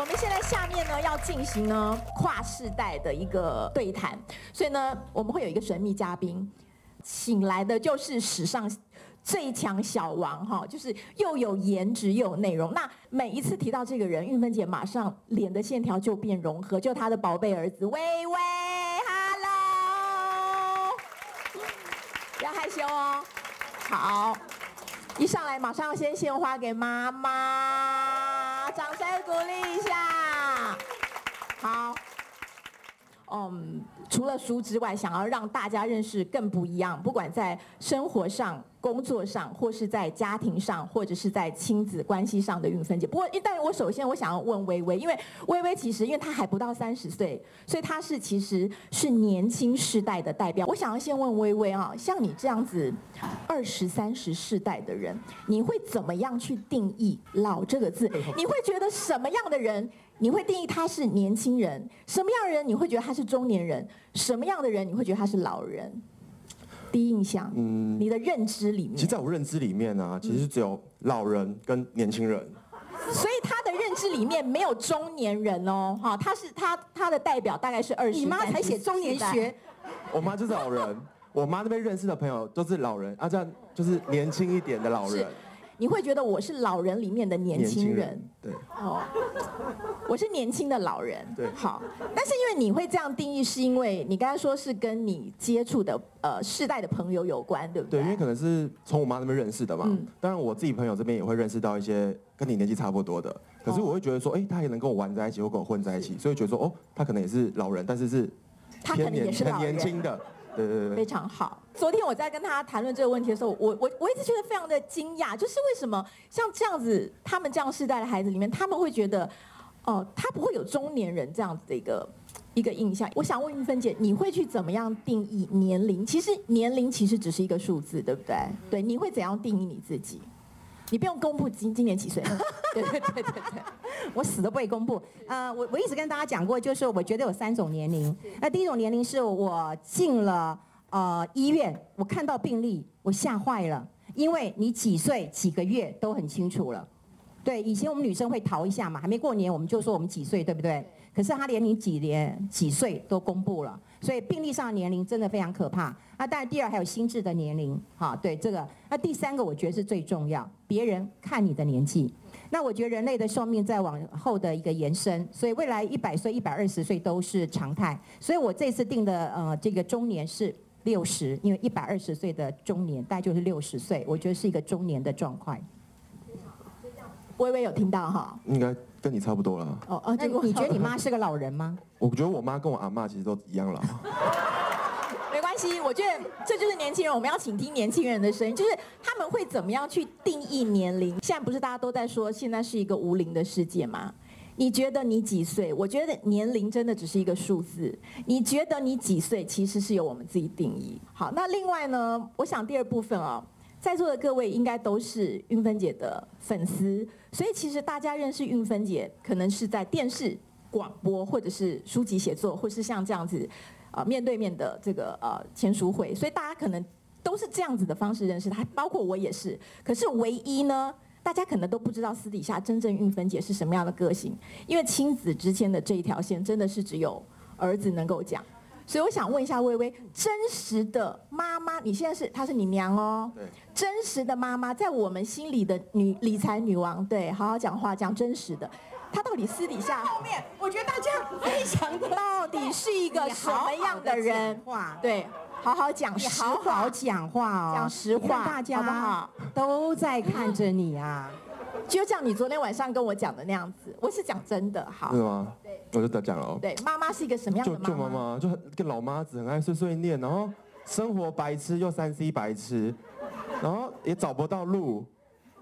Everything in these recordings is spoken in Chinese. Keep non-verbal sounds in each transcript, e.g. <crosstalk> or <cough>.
我们现在下面呢要进行呢跨世代的一个对谈，所以呢我们会有一个神秘嘉宾，请来的就是史上最强小王哈，就是又有颜值又有内容。那每一次提到这个人，玉芬姐马上脸的线条就变融合，就她的宝贝儿子薇薇，Hello，不要害羞哦，好。一上来马上要先献花给妈妈，鼓励一下。好，嗯，除了书之外，想要让大家认识更不一样，不管在生活上。工作上，或是在家庭上，或者是在亲子关系上的韵芬姐。不过，但是我首先我想要问薇薇，因为薇薇其实因为她还不到三十岁，所以她是其实是年轻世代的代表。我想要先问薇薇啊，像你这样子二十三十世代的人，你会怎么样去定义“老”这个字？你会觉得什么样的人你会定义他是年轻人？什么样的人你会觉得他是中年人？什么样的人你会觉得他是老人？第一印象，嗯，你的认知里面，其实在我认知里面呢、啊，其实只有老人跟年轻人，所以他的认知里面没有中年人哦，哈，他是他他的代表大概是二十，你妈才写中年学，我妈就是老人，我妈那边认识的朋友都是老人，啊，这样就是年轻一点的老人。你会觉得我是老人里面的年轻人，人，对，哦，我是年轻的老人，对，好，但是因为你会这样定义，是因为你刚才说是跟你接触的呃世代的朋友有关，对不对？对，因为可能是从我妈那边认识的嘛，嗯，当然我自己朋友这边也会认识到一些跟你年纪差不多的，可是我会觉得说，哎，他也能跟我玩在一起，或跟我混在一起，所以觉得说，哦，他可能也是老人，但是是他可能也是很年轻的。对对对，非常好。昨天我在跟他谈论这个问题的时候，我我我一直觉得非常的惊讶，就是为什么像这样子，他们这样世代的孩子里面，他们会觉得，哦、他不会有中年人这样子的一个一个印象。我想问玉芬姐，你会去怎么样定义年龄？其实年龄其实只是一个数字，对不对？对，你会怎样定义你自己？你不用公布今今年几岁。<laughs> 对对对对对，我死都不会公布。呃，我我一直跟大家讲过，就是我觉得有三种年龄。那第一种年龄是我进了呃医院，我看到病例，我吓坏了，因为你几岁几个月都很清楚了。对，以前我们女生会逃一下嘛，还没过年我们就说我们几岁，对不对？可是他连你几年几岁都公布了，所以病历上的年龄真的非常可怕。那当然，第二还有心智的年龄，哈，对这个。那第三个我觉得是最重要，别人看你的年纪。那我觉得人类的寿命在往后的一个延伸，所以未来一百岁、一百二十岁都是常态。所以我这次定的呃这个中年是六十，因为一百二十岁的中年大概就是六十岁，我觉得是一个中年的状况。微微有听到哈？应该跟你差不多了。哦哦，那你觉得你妈是个老人吗？<laughs> 我觉得我妈跟我阿妈其实都一样老。<laughs> 没关系，我觉得这就是年轻人，我们要倾听年轻人的声音，就是他们会怎么样去定义年龄？现在不是大家都在说现在是一个无龄的世界吗？你觉得你几岁？我觉得年龄真的只是一个数字。你觉得你几岁？其实是由我们自己定义。好，那另外呢？我想第二部分啊、哦。在座的各位应该都是韵芬姐的粉丝，所以其实大家认识韵芬姐，可能是在电视、广播，或者是书籍写作，或是像这样子，呃面对面的这个呃签书会，所以大家可能都是这样子的方式认识她，包括我也是。可是唯一呢，大家可能都不知道私底下真正韵芬姐是什么样的个性，因为亲子之间的这一条线，真的是只有儿子能够讲。所以我想问一下薇薇，真实的妈妈，你现在是她是你娘哦？对。真实的妈妈，在我们心里的女理财女王，对，好好讲话，讲真实的，她到底私底下后面，我觉得大家非常的到底是一个什么样的人？话对，好好讲实话，好好讲话哦，讲实话，大家好不好？都在看着你啊。就像你昨天晚上跟我讲的那样子，我是讲真的，好。是吗？对，我就得讲了哦。对，妈妈是一个什么样的妈妈？就就妈妈，就个老妈子，很爱碎碎念，然后生活白痴又三 C 白痴，然后也找不到路，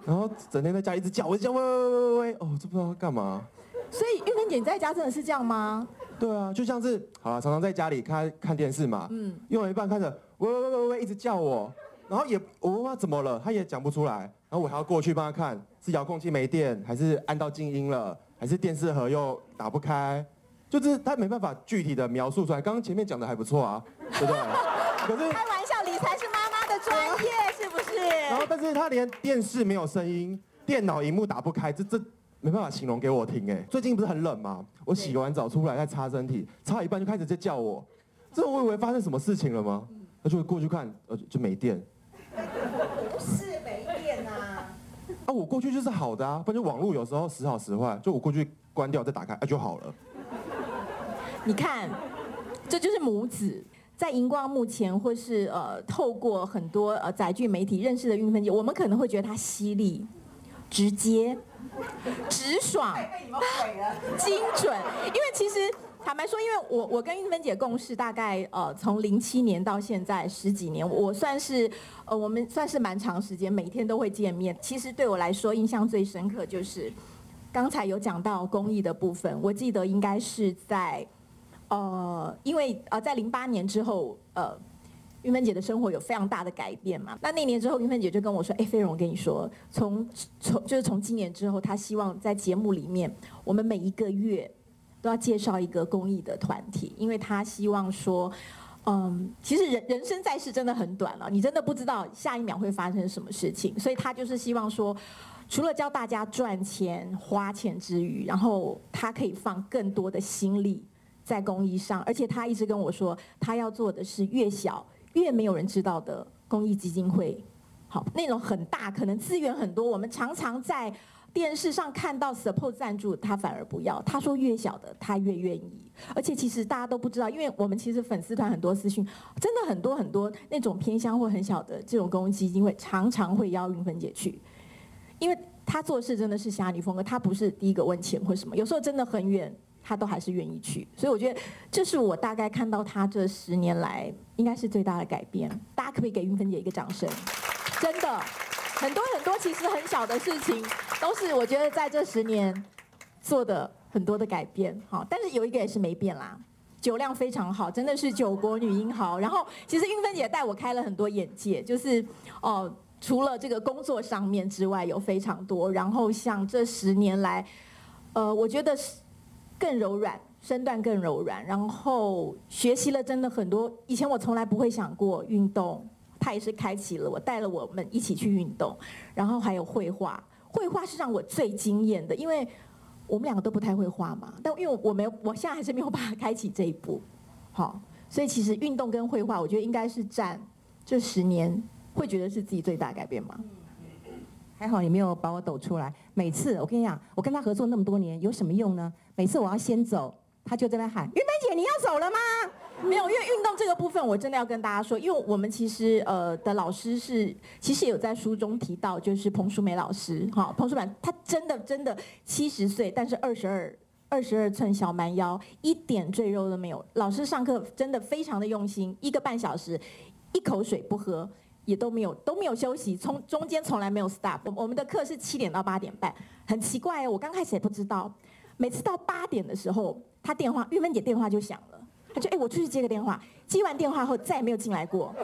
然后整天在家一直叫，我叫喂喂喂喂喂，哦，这不知道干嘛。所以玉玲姐你在家真的是这样吗？对啊，就像是好了，常常在家里看看电视嘛，嗯，用了一半看着喂喂喂喂喂一直叫我，然后也我问他怎么了，他也讲不出来，然后我还要过去帮他看。是遥控器没电，还是按到静音了，还是电视盒又打不开？就是他没办法具体的描述出来。刚刚前面讲的还不错啊，对不对？<laughs> 可是开玩笑，理财是妈妈的专业，是不是？然后，但是他连电视没有声音，电脑荧幕打不开，这这没办法形容给我听哎。最近不是很冷吗？我洗完澡出来在擦身体，擦一半就开始在叫我，这我以为发生什么事情了吗？他就过去看，呃，就没电。<laughs> 啊，我过去就是好的啊，不然就网络有时候时好时坏，就我过去关掉再打开，啊就好了。你看，这就是母子在荧光幕前，或是呃透过很多呃载具媒体认识的运分姐，我们可能会觉得她犀利、直接、直爽、精准。因为其实坦白说，因为我我跟玉芬姐共事大概呃从零七年到现在十几年，我算是呃我们算是蛮长时间，每天都会见面。其实对我来说，印象最深刻就是刚才有讲到公益的部分，我记得应该是在。呃，因为呃，在零八年之后，呃，玉芬姐的生活有非常大的改变嘛。那那年之后，玉芬姐就跟我说：“哎，菲蓉，我跟你说，从从就是从今年之后，她希望在节目里面，我们每一个月都要介绍一个公益的团体，因为他希望说，嗯，其实人人生在世真的很短了，你真的不知道下一秒会发生什么事情，所以他就是希望说，除了教大家赚钱花钱之余，然后他可以放更多的心力。”在公益上，而且他一直跟我说，他要做的是越小越没有人知道的公益基金会。好，那种很大，可能资源很多，我们常常在电视上看到 support 赞助，他反而不要。他说越小的他越愿意。而且其实大家都不知道，因为我们其实粉丝团很多私讯，真的很多很多那种偏乡或很小的这种公益基金会，常常会邀云芬姐去，因为他做事真的是侠女风格，他不是第一个问钱或什么，有时候真的很远。他都还是愿意去，所以我觉得这是我大概看到他这十年来应该是最大的改变。大家可不可以给云芬姐一个掌声？真的，很多很多其实很小的事情，都是我觉得在这十年做的很多的改变。好，但是有一个也是没变啦，酒量非常好，真的是酒国女英豪。然后其实韵芬姐带我开了很多眼界，就是哦，除了这个工作上面之外有非常多。然后像这十年来，呃，我觉得。更柔软，身段更柔软，然后学习了真的很多。以前我从来不会想过运动，他也是开启了我，带了我们一起去运动。然后还有绘画，绘画是让我最惊艳的，因为我们两个都不太会画嘛。但因为我没有，我现在还是没有办法开启这一步。好，所以其实运动跟绘画，我觉得应该是占这十年会觉得是自己最大改变嘛。还好你没有把我抖出来。每次我跟你讲，我跟他合作那么多年，有什么用呢？每次我要先走，他就在那喊：“韵芬姐，你要走了吗？”没有，因为运动这个部分，我真的要跟大家说，因为我们其实呃的老师是，其实有在书中提到，就是彭淑梅老师，哈，彭淑梅，她真的真的七十岁，但是二十二二十二寸小蛮腰，一点赘肉都没有。老师上课真的非常的用心，一个半小时，一口水不喝。也都没有都没有休息，从中间从来没有 stop。我我们的课是七点到八点半，很奇怪哦，我刚开始也不知道，每次到八点的时候，他电话玉芬姐电话就响了，他就哎我出去接个电话，接完电话后再也没有进来过。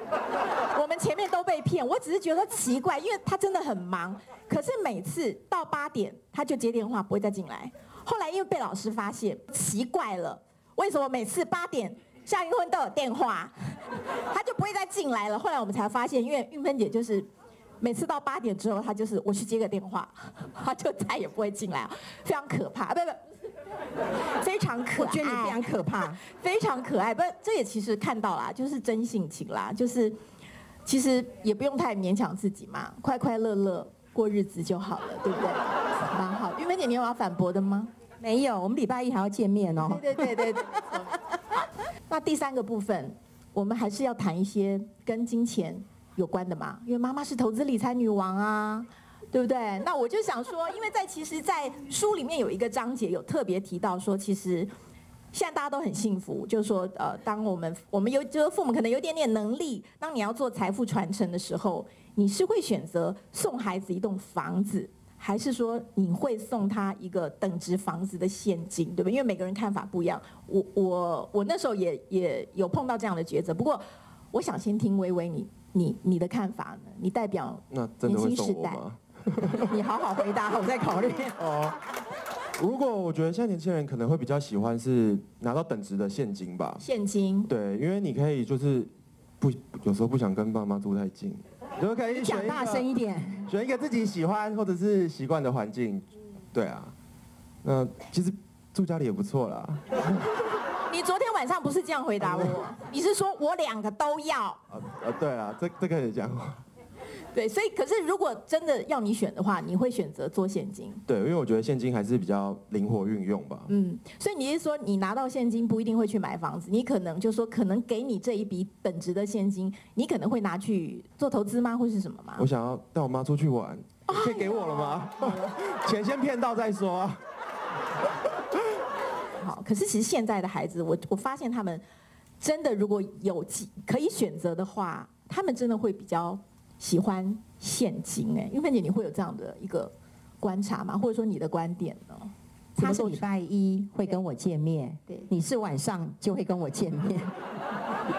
我们前面都被骗，我只是觉得奇怪，因为他真的很忙，可是每次到八点他就接电话不会再进来。后来因为被老师发现，奇怪了，为什么每次八点？夏云芬都有电话，他就不会再进来了。后来我们才发现，因为玉芬姐就是每次到八点之后，她就是我去接个电话，她就再也不会进来，非常可怕。不不，可爱，我觉得你非常可怕，<laughs> 非常可爱。不，这也其实看到啦，就是真性情啦，就是其实也不用太勉强自己嘛，快快乐乐过日子就好了，对不对？<laughs> 蛮好。韵芬姐，你有要反驳的吗？没有，我们礼拜一还要见面哦。对对对。<laughs> 那第三个部分，我们还是要谈一些跟金钱有关的嘛，因为妈妈是投资理财女王啊，对不对？那我就想说，因为在其实，在书里面有一个章节有特别提到说，其实现在大家都很幸福，就是说，呃，当我们我们有就是父母可能有点点能力，当你要做财富传承的时候，你是会选择送孩子一栋房子。还是说你会送他一个等值房子的现金，对吧？因为每个人看法不一样。我我我那时候也也有碰到这样的抉择。不过，我想先听微微你你你的看法呢？你代表年轻时代，<laughs> 你好好回答，我再考虑。哦，如果我觉得现在年轻人可能会比较喜欢是拿到等值的现金吧。现金。对，因为你可以就是不有时候不想跟爸妈住太近。就可以选讲大声一点，选一个自己喜欢或者是习惯的环境，对啊。那其实住家里也不错啦。<laughs> 你昨天晚上不是这样回答我？<laughs> 你是说我两个都要？啊啊，对啊，这这个也讲。对，所以可是如果真的要你选的话，你会选择做现金？对，因为我觉得现金还是比较灵活运用吧。嗯，所以你是说你拿到现金不一定会去买房子，你可能就说可能给你这一笔本值的现金，你可能会拿去做投资吗，或是什么吗？我想要带我妈出去玩，可以给我了吗？钱先骗到再说。好，可是其实现在的孩子，我我发现他们真的如果有可以选择的话，他们真的会比较。喜欢现金哎，韵芬姐，你会有这样的一个观察吗？或者说你的观点呢？他是礼拜一会跟我见面，对，你是晚上就会跟我见面，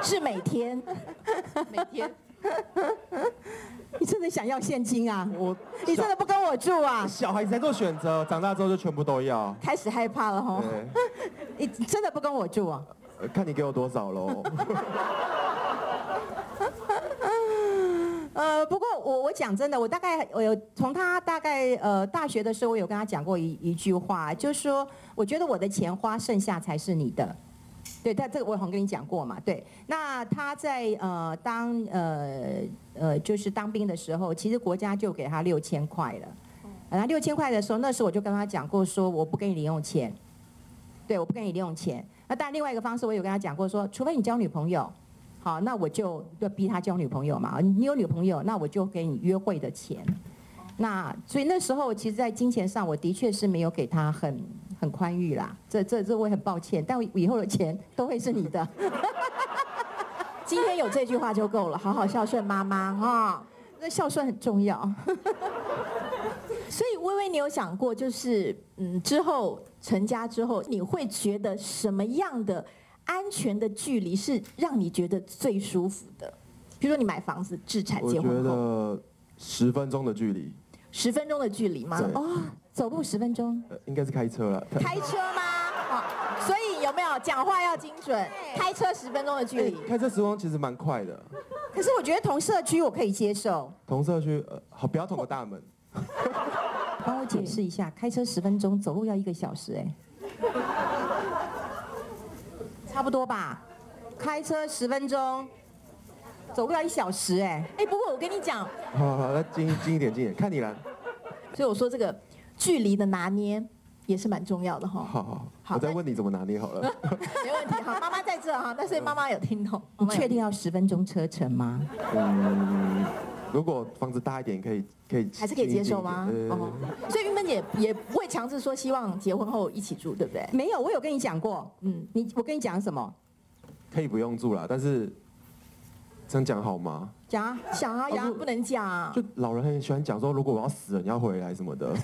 是每天，<laughs> 每天。<laughs> 你真的想要现金啊？我，你真的不跟我住啊？小孩子在做选择，长大之后就全部都要。开始害怕了哈。<laughs> 你真的不跟我住啊？看你给我多少喽。呃，不过我我讲真的，我大概我有从他大概呃大学的时候，我有跟他讲过一一句话，就是说，我觉得我的钱花剩下才是你的，对，他这个我好像跟你讲过嘛，对。那他在呃当呃呃就是当兵的时候，其实国家就给他六千块了，然后六千块的时候，那时候我就跟他讲过，说我不给你零用钱，对，我不给你零用钱。那当然另外一个方式，我有跟他讲过说，说除非你交女朋友。好，那我就要逼他交女朋友嘛。你有女朋友，那我就给你约会的钱。那所以那时候，其实，在金钱上，我的确是没有给他很很宽裕啦。这这这，我也很抱歉。但以后的钱都会是你的。<laughs> 今天有这句话就够了，好好孝顺妈妈哈。那孝顺很重要。<laughs> 所以微微，你有想过，就是嗯，之后成家之后，你会觉得什么样的？安全的距离是让你觉得最舒服的，比如说你买房子、置产、结婚后，我觉得十分钟的距离。十分钟的距离吗？哦，走路十分钟。应该是开车了。开车吗？好，所以有没有讲话要精准？开车十分钟的距离。开车十分钟其实蛮快的。可是我觉得同社区我可以接受。同社区，呃，好，不要同个大门。帮我解释一下，开车十分钟，走路要一个小时，哎。差不多吧，开车十分钟，走不了一小时哎。哎，不过我跟你讲，好好，那近近一点，近一点，看你了。所以我说这个距离的拿捏也是蛮重要的哈。好好好，我再问你怎么拿捏好了。<laughs> 没问题，好，妈妈在这哈，但是妈妈有听懂。你确定要十分钟车程吗？嗯，如果房子大一点，可以可以，还是可以接受吗？哦，所以韵芬姐也不会强制说希望结婚后一起住，对不对？没有，我有跟你讲过。嗯，你我跟你讲什么？可以不用住了，但是这样讲好吗？讲啊，想啊，讲不能讲。就老人很喜欢讲说，如果我要死了，你要回来什么的。<laughs>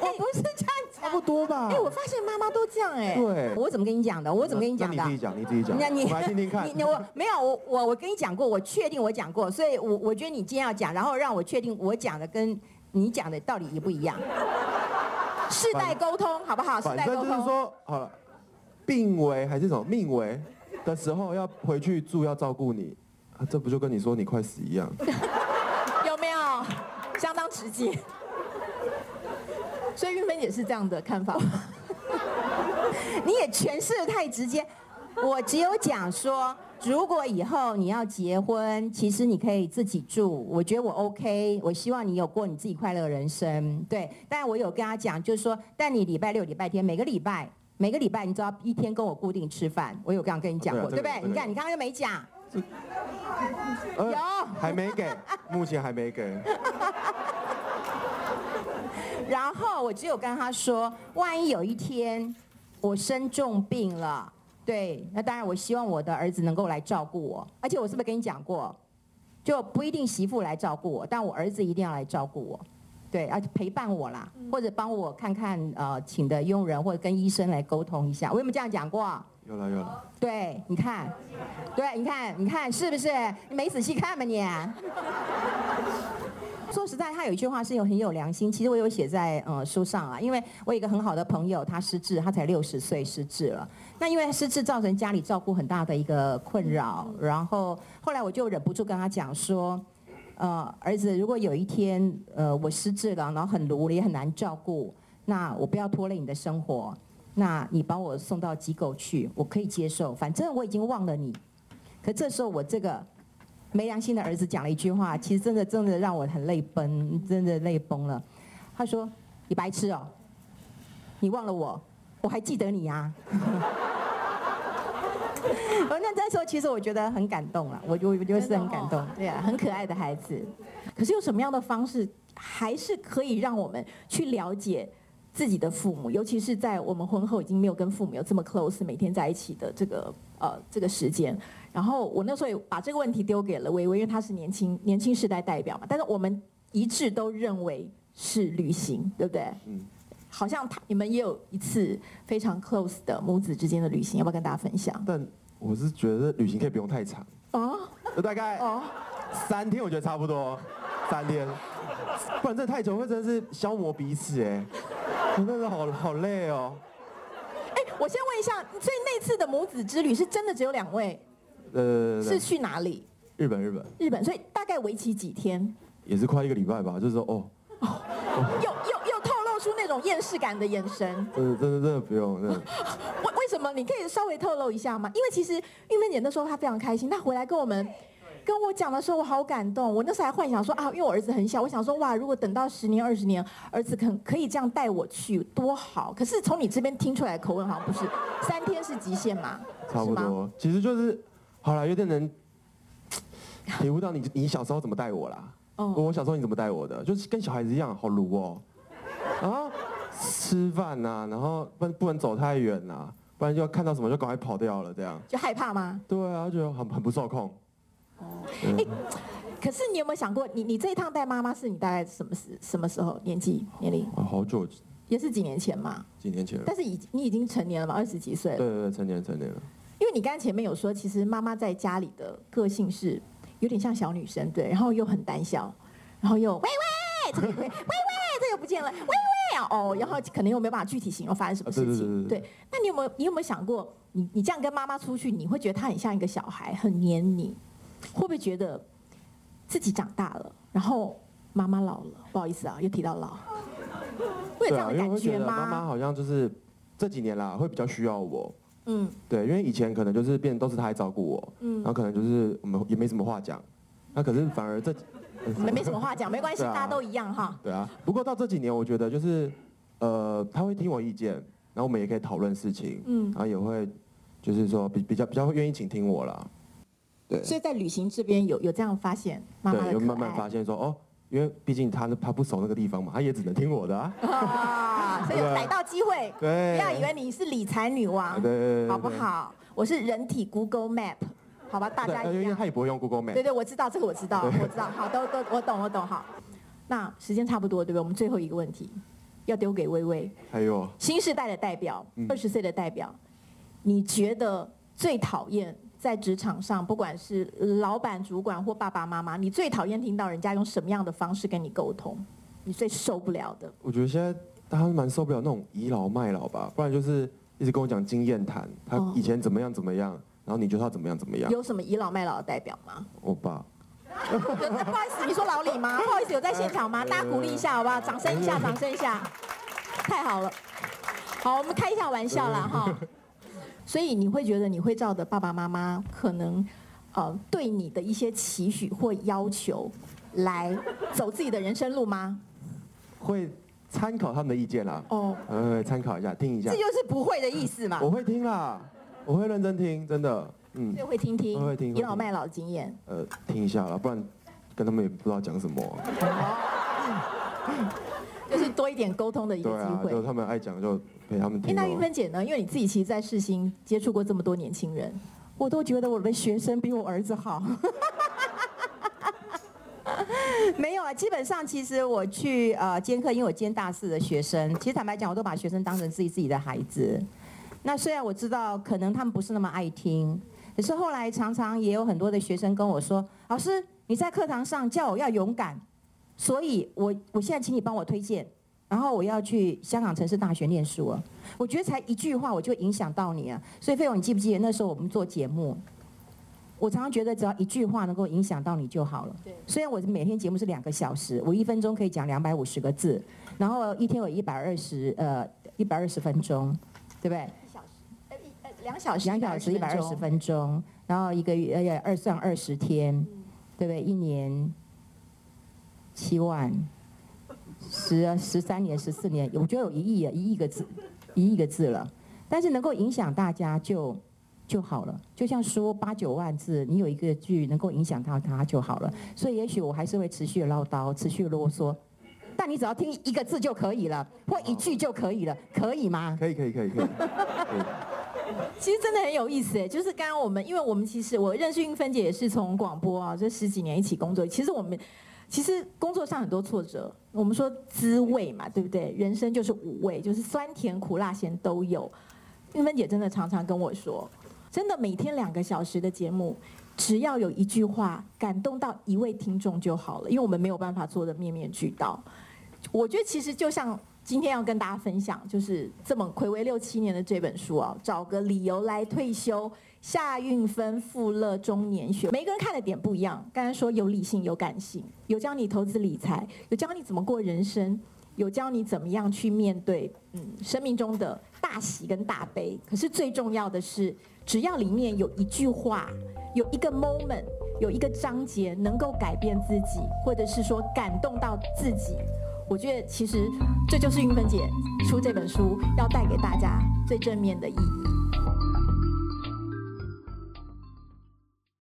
我不是这样讲，差不多吧？哎，我发现妈妈都这样哎。对。我怎么跟你讲的？我怎么跟你讲的？你自己讲，你自己讲。你我来听听看。<laughs> 你我没有我我我跟你讲过，我确定我讲过，所以我我觉得你今天要讲，然后让我确定我讲的跟你讲的到底一不一样。<laughs> 世代沟通好不好？世代沟通。就是说好了。病危还是什么命危的时候要回去住要照顾你，啊，这不就跟你说你快死一样？<laughs> 有没有？相当直接。所以玉芬也是这样的看法。<laughs> 你也诠释得太直接。我只有讲说，如果以后你要结婚，其实你可以自己住，我觉得我 OK。我希望你有过你自己快乐的人生，对。但我有跟他讲，就是说，但你礼拜六、礼拜天每个礼拜。每个礼拜，你知道一天跟我固定吃饭，我有这样跟你讲过，对不对？你看，你刚刚又没讲，有还没给，目前还没给。<laughs> 然后我只有跟他说，万一有一天我生重病了，对，那当然我希望我的儿子能够来照顾我，而且我是不是跟你讲过，就不一定媳妇来照顾我，但我儿子一定要来照顾我。对，而且陪伴我啦，或者帮我看看呃，请的佣人，或者跟医生来沟通一下。我有没有这样讲过？有了有了。对，你看，对，你看，你看是不是？你没仔细看吧你？说实在，他有一句话是有很有良心，其实我有写在呃书上啊。因为我有一个很好的朋友，他失智，他才六十岁失智了。那因为失智造成家里照顾很大的一个困扰，然后后来我就忍不住跟他讲说。呃，儿子，如果有一天呃我失智了，然后很无力也很难照顾，那我不要拖累你的生活，那你把我送到机构去，我可以接受，反正我已经忘了你。可这时候我这个没良心的儿子讲了一句话，其实真的真的让我很泪崩，真的泪崩了。他说：“你白痴哦，你忘了我，我还记得你呀。<laughs> ”我，那那时候其实我觉得很感动了，我我我就是很感动，对啊，很可爱的孩子。可是用什么样的方式，还是可以让我们去了解自己的父母，尤其是在我们婚后已经没有跟父母有这么 close，每天在一起的这个呃这个时间。然后我那时候也把这个问题丢给了薇薇，因为她是年轻年轻时代代表嘛。但是我们一致都认为是旅行，对不对？嗯。好像他你们也有一次非常 close 的母子之间的旅行，要不要跟大家分享？但我是觉得旅行可以不用太长啊，就大概哦三天，我觉得差不多三天，不然真的太久会真的是消磨彼此哎，真的是好好累哦。哎，我先问一下，所以那次的母子之旅是真的只有两位？呃，是去哪里？日本，日本，日本。所以大概为期几天？也是快一个礼拜吧，就是说哦，哦，又又又透露出那种厌世感的眼神。真的真的真的不用。<laughs> 为为什么？你可以稍微透露一下吗？因为其实玉芬姐那时候她非常开心，她回来跟我们跟我讲的时候，我好感动。我那时候还幻想说啊，因为我儿子很小，我想说哇，如果等到十年二十年，儿子肯可以这样带我去，多好。可是从你这边听出来的口吻，好像不是三天是极限嘛？差不多，其实就是。好了，有点能体会到你你小时候怎么带我啦。哦。我小时候你怎么带我的？就是跟小孩子一样，好鲁哦。然后吃饭呐，然后不不能走太远呐，不然就要看到什么就赶快跑掉了，这样。就害怕吗？对啊，就很很不受控。哦。哎，可是你有没有想过，你你这一趟带妈妈是你大概什么时什么时候年纪年龄？啊，好久。也是几年前嘛。几年前。但是已你已经成年了嘛？二十几岁了。对对对，成年成年了。因为你刚才前面有说，其实妈妈在家里的个性是有点像小女生，对，然后又很胆小，然后又喂喂，这个喂喂，这个不见了，<laughs> 喂喂哦，然后可能又没有办法具体形容发生什么事情，对。那你有没有你有没有想过，你你这样跟妈妈出去，你会觉得她很像一个小孩，很黏你，会不会觉得自己长大了，然后妈妈老了？不好意思啊，又提到老，会有这样的感觉吗？妈妈好像就是这几年啦，会比较需要我。嗯，对，因为以前可能就是变都是他来照顾我，嗯，然后可能就是我们也没什么话讲，那可是反而这，没没什么话讲，<laughs> 没关系，大家都一样哈。对啊，不过到这几年，我觉得就是，呃，他会听我意见，然后我们也可以讨论事情，嗯，然后也会，就是说比比较比较会愿意倾听我啦。对。所以在旅行这边有有这样发现，妈妈对，有慢慢发现说哦。因为毕竟他他不熟那个地方嘛，他也只能听我的啊。<laughs> 啊，所以有逮到机会，对，不要以为你是理财女王，对，好不好？我是人体 Google Map，好吧，大家一样。因为他也不会用 Google Map。对对，我知道这个，我知道，我知道。好，都都我懂，我懂。好，那时间差不多，对不对？我们最后一个问题要丢给微微。还有。新时代的代表，二十岁的代表，你觉得最讨厌？在职场上，不管是老板、主管或爸爸妈妈，你最讨厌听到人家用什么样的方式跟你沟通？你最受不了的？我觉得现在大家蛮受不了那种倚老卖老吧，不然就是一直跟我讲经验谈，他以前怎么样怎么样，然后你觉得他怎么样怎么样？有什么倚老卖老的代表吗？<laughs> 我爸。<laughs> 不好意思，你说老李吗？不好意思，有在现场吗？大家鼓励一下好不好？掌声一下，掌声一下，太好了。好，我们开一下玩笑啦哈。所以你会觉得你会照着爸爸妈妈可能，呃，对你的一些期许或要求，来走自己的人生路吗？会参考他们的意见啦。哦。呃，参考一下，听一下。这就是不会的意思嘛。我会听啦，我会认真听，真的。嗯。就会听听。会听。倚老卖老的经验。呃，听一下啦，不然跟他们也不知道讲什么。<laughs> 就是多一点沟通的一个机会。对啊，就他们爱讲就。陪他们听。那玉芬姐呢？因为你自己其实，在世新接触过这么多年轻人，我都觉得我的学生比我儿子好。<laughs> 没有啊，基本上其实我去呃兼课，因为我兼大四的学生，其实坦白讲，我都把学生当成自己自己的孩子。那虽然我知道可能他们不是那么爱听，可是后来常常也有很多的学生跟我说：“老师，你在课堂上叫我要勇敢，所以我我现在请你帮我推荐。”然后我要去香港城市大学念书了，我觉得才一句话我就影响到你啊！所以费勇，你记不记得那时候我们做节目，我常常觉得只要一句话能够影响到你就好了。对。虽然我每天节目是两个小时，我一分钟可以讲两百五十个字，然后一天有一百二十呃一百二十分钟，对不对？一小时，呃一呃两小时，两小时一百二十分钟，然后一个月呃二算二十天，嗯、对不对？一年七万，十十三年十四年，我觉得有一亿啊，一亿个字，一亿个字了。但是能够影响大家就。就好了，就像说八九万字，你有一个句能够影响到他就好了。所以也许我还是会持续的唠叨，持续啰嗦，但你只要听一个字就可以了，或一句就可以了，可以吗？可以可以可以 <laughs> 可以。其实真的很有意思哎，就是刚刚我们，因为我们其实我认识韵芬姐也是从广播啊，这十几年一起工作。其实我们其实工作上很多挫折，我们说滋味嘛，对不对？人生就是五味，就是酸甜苦辣咸都有。玉芬姐真的常常跟我说。真的每天两个小时的节目，只要有一句话感动到一位听众就好了，因为我们没有办法做的面面俱到。我觉得其实就像今天要跟大家分享，就是这么睽违六七年的这本书啊，找个理由来退休。夏运芬富乐中年学，每个人看的点不一样。刚才说有理性有感性，有教你投资理财，有教你怎么过人生，有教你怎么样去面对嗯生命中的大喜跟大悲。可是最重要的是。只要里面有一句话，有一个 moment，有一个章节能够改变自己，或者是说感动到自己，我觉得其实这就是韵芬姐出这本书要带给大家最正面的意义。